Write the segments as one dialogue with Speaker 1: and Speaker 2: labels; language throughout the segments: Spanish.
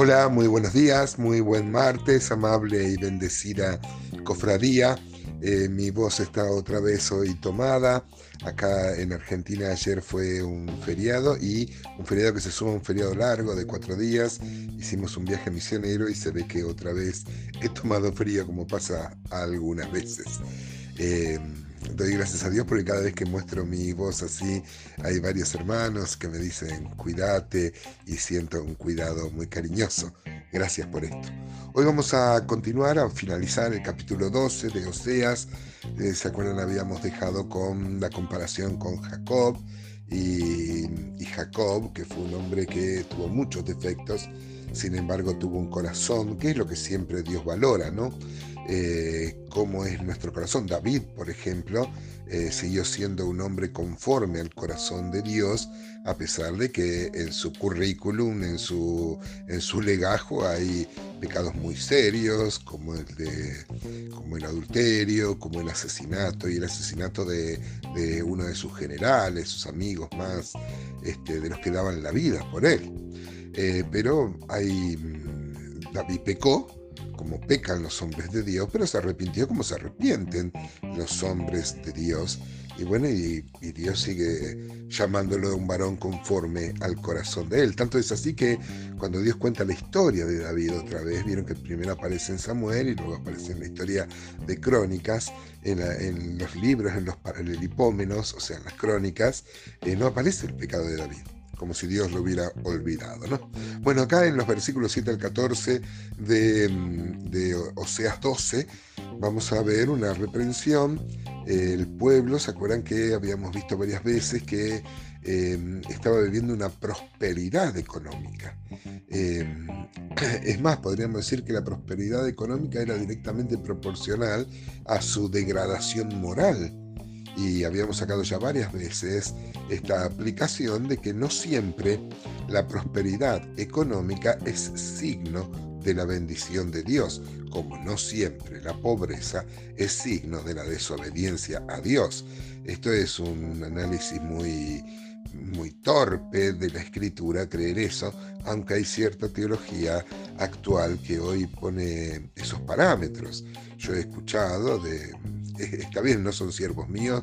Speaker 1: Hola, muy buenos días, muy buen martes, amable y bendecida cofradía. Eh, mi voz está otra vez hoy tomada. Acá en Argentina ayer fue un feriado y un feriado que se suma a un feriado largo de cuatro días. Hicimos un viaje misionero y se ve que otra vez he tomado frío como pasa algunas veces. Eh, doy gracias a Dios porque cada vez que muestro mi voz así, hay varios hermanos que me dicen cuídate y siento un cuidado muy cariñoso. Gracias por esto. Hoy vamos a continuar a finalizar el capítulo 12 de Oseas. Eh, ¿Se acuerdan? Habíamos dejado con la comparación con Jacob y, y Jacob, que fue un hombre que tuvo muchos defectos, sin embargo tuvo un corazón, que es lo que siempre Dios valora, ¿no? Eh, cómo es nuestro corazón. David, por ejemplo, eh, siguió siendo un hombre conforme al corazón de Dios, a pesar de que en su currículum, en su, en su legajo, hay pecados muy serios, como el, de, como el adulterio, como el asesinato, y el asesinato de, uno de sus generales, sus amigos más, este, de los que daban la vida por él. Eh, pero hay, mm, David pecó, como pecan los hombres de Dios, pero se arrepintió como se arrepienten los hombres de Dios. Y bueno, y, Dios sigue llamándolo un varón conforme al corazón de él. Tanto es así que cuando Dios cuenta la historia de David otra vez, vieron que primero aparece en Samuel y luego aparece en la historia de Crónicas, en, los libros, en los paralelipómenos, o sea, en las Crónicas, eh, no aparece el pecado de David como si Dios lo hubiera olvidado. ¿no? Bueno, acá en los versículos 7 al 14 de, Oseas 12 vamos a ver una reprensión. El pueblo, ¿se acuerdan que habíamos visto varias veces que em, estaba viviendo una prosperidad económica? Em, es más, podríamos decir que la prosperidad económica era directamente proporcional a su degradación moral y habíamos sacado ya varias veces esta aplicación de que no siempre la prosperidad económica es signo de la bendición de Dios, como no siempre la pobreza es signo de la desobediencia a Dios. Esto es un análisis muy muy torpe de la escritura creer eso, aunque hay cierta teología actual que hoy pone esos parámetros. Yo he escuchado de está bien, no son siervos míos,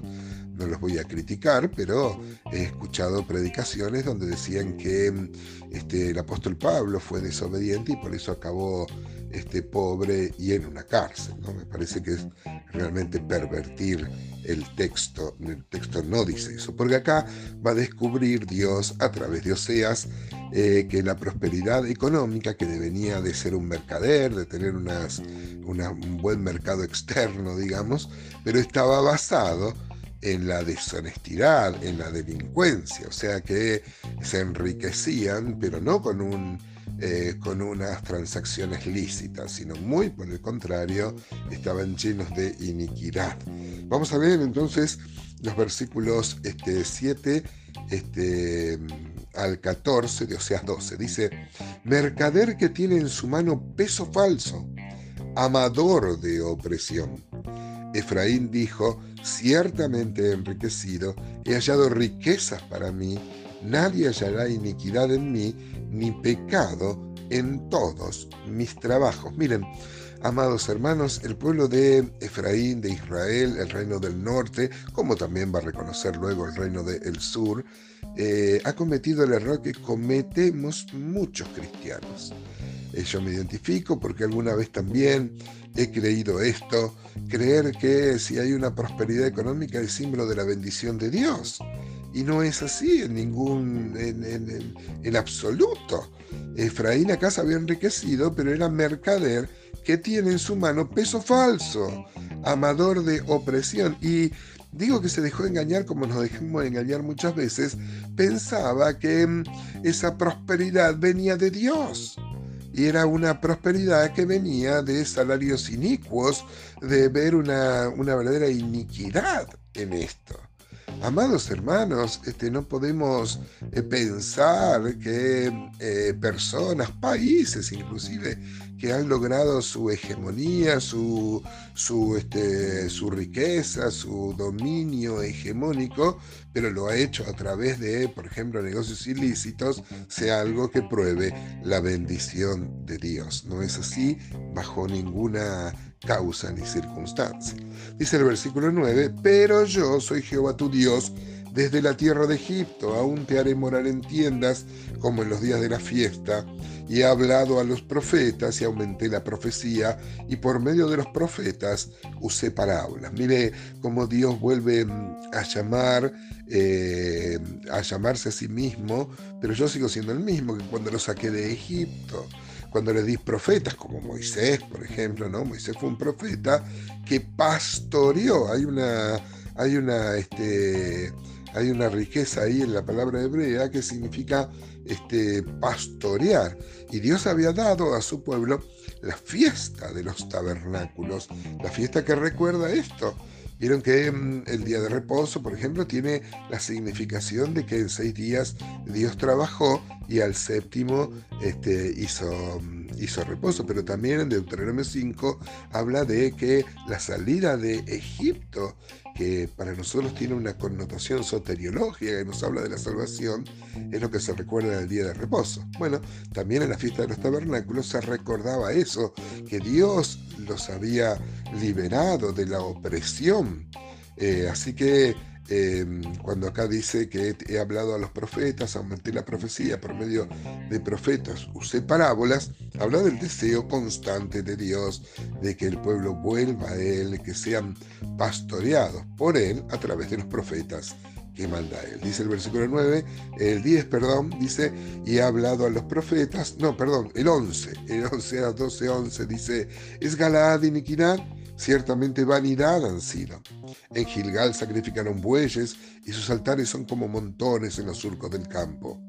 Speaker 1: no los voy a criticar, pero he escuchado predicaciones donde decían que este, el apóstol Pablo fue desobediente y por eso acabó este, pobre y en una cárcel. ¿no? Me parece que es realmente pervertir el texto. El texto no dice eso, porque acá va a descubrir Dios a través de Oseas eh, que la prosperidad económica, que venía de ser un mercader, de tener unas, un buen mercado externo, digamos, pero estaba basado en la deshonestidad, en la delincuencia, o sea que se enriquecían, pero no con, un, eh, con unas transacciones lícitas, sino muy por el contrario, estaban llenos de iniquidad. Vamos a ver entonces los versículos este, 7 este, al 14 de Oseas 12. Dice, mercader que tiene en su mano peso falso, amador de opresión. Efraín dijo, ciertamente enriquecido, he hallado riquezas para mí, nadie hallará iniquidad en mí, ni pecado en todos mis trabajos. Miren, amados hermanos, el pueblo de Efraín, de Israel, el reino del norte, como también va a reconocer luego el reino del sur, eh, ha cometido el error que cometemos muchos cristianos. Eh, yo me identifico porque alguna vez también he creído esto, creer que si hay una prosperidad económica es símbolo de la bendición de Dios. Y no es así en ningún, en, absoluto. Efraín acá se había enriquecido, pero era mercader que tiene en su mano peso falso, amador de opresión. Y digo que se dejó engañar como nos dejamos engañar muchas veces, pensaba que mm, esa prosperidad venía de Dios y era una prosperidad que venía de salarios inicuos, de ver una, verdadera iniquidad en esto. Amados hermanos, este, no podemos eh, pensar que eh, personas, países inclusive, que han logrado su hegemonía, su, su, este, su riqueza, su dominio hegemónico, pero lo ha hecho a través de, por ejemplo, negocios ilícitos, sea algo que pruebe la bendición de Dios. No es así bajo ninguna causa ni circunstancia. Dice el versículo 9, pero yo soy Jehová tu Dios, desde la tierra de Egipto, aún te haré morar en tiendas como en los días de la fiesta, y he hablado a los profetas y aumenté la profecía, y por medio de los profetas usé parábolas. Mire cómo Dios vuelve mm, a llamar, eh, a llamarse a sí mismo, pero yo sigo siendo el mismo que cuando lo saqué de Egipto cuando le di profetas, como Moisés, por ejemplo, ¿no? Moisés fue un profeta que pastoreó. Hay una, hay una, este, hay una riqueza ahí en la palabra hebrea que significa este, pastorear. Y Dios había dado a su pueblo la fiesta de los tabernáculos, la fiesta que recuerda esto. Vieron que mm, el día de reposo, por ejemplo, tiene la significación de que en seis días Dios trabajó y al séptimo este, hizo, mm, hizo reposo. Pero también en Deuteronomio 5 habla de que la salida de Egipto que para nosotros tiene una connotación soteriológica y nos habla de la salvación, es lo que se recuerda del día de reposo. Bueno, también en la fiesta de los tabernáculos se recordaba eso, que Dios los había liberado de la opresión. Eh, así que Em, cuando acá dice que he hablado a los profetas, aumenté la profecía por medio de profetas, usé parábolas, habla del deseo constante de Dios de que el pueblo vuelva a Él, que sean pastoreados por Él a través de los profetas que manda Él. Dice el versículo 9, el 10, perdón, dice, y he hablado a los profetas, no, perdón, el 11, el 11 a 12, 11 dice, es Galaad y Niquinat ciertamente vanidad han sido. En Gilgal sacrificaron bueyes y sus altares son como montones en los surcos del campo.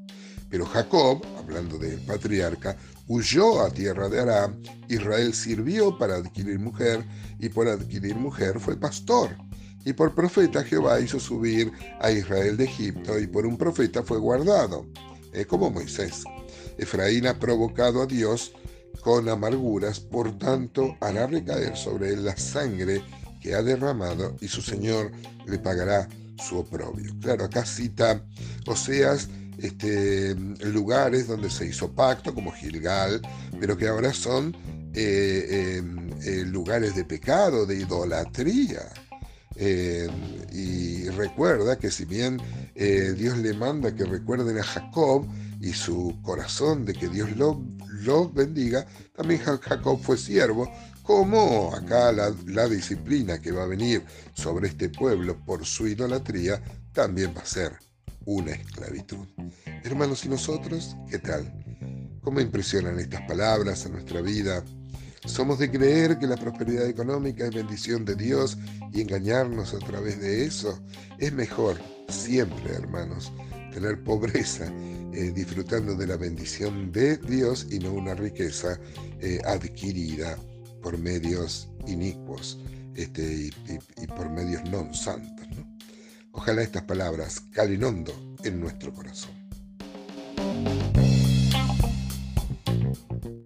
Speaker 1: Pero Jacob, hablando del patriarca, huyó a tierra de Aram, Israel sirvió para adquirir mujer y por adquirir mujer fue pastor. Y por profeta Jehová hizo subir a Israel de Egipto y por un profeta fue guardado, es como Moisés. Efraín ha provocado a Dios con amarguras, por tanto hará recaer sobre él la sangre que ha derramado y su Señor le pagará su oprobio. Claro, acá cita Oseas este, lugares donde se hizo pacto, como Gilgal, pero que ahora son eh, em, eh, lugares de pecado, de idolatría. Y recuerda que si bien eh, Dios le manda que recuerden a Jacob y su corazón de que Dios lo los bendiga, también Jacob fue siervo, como acá la, la, disciplina que va a venir sobre este pueblo por su idolatría también va a ser una esclavitud. Hermanos, ¿y nosotros qué tal? ¿Cómo impresionan estas palabras a nuestra vida? ¿Somos de creer que la prosperidad económica es bendición de Dios y engañarnos a través de eso? Es mejor, siempre, hermanos, tener pobreza eh, disfrutando de la bendición de Dios y no una riqueza eh, adquirida por medios inicuos este, y, por medios non santos. Ojalá estas palabras calen hondo en nuestro corazón.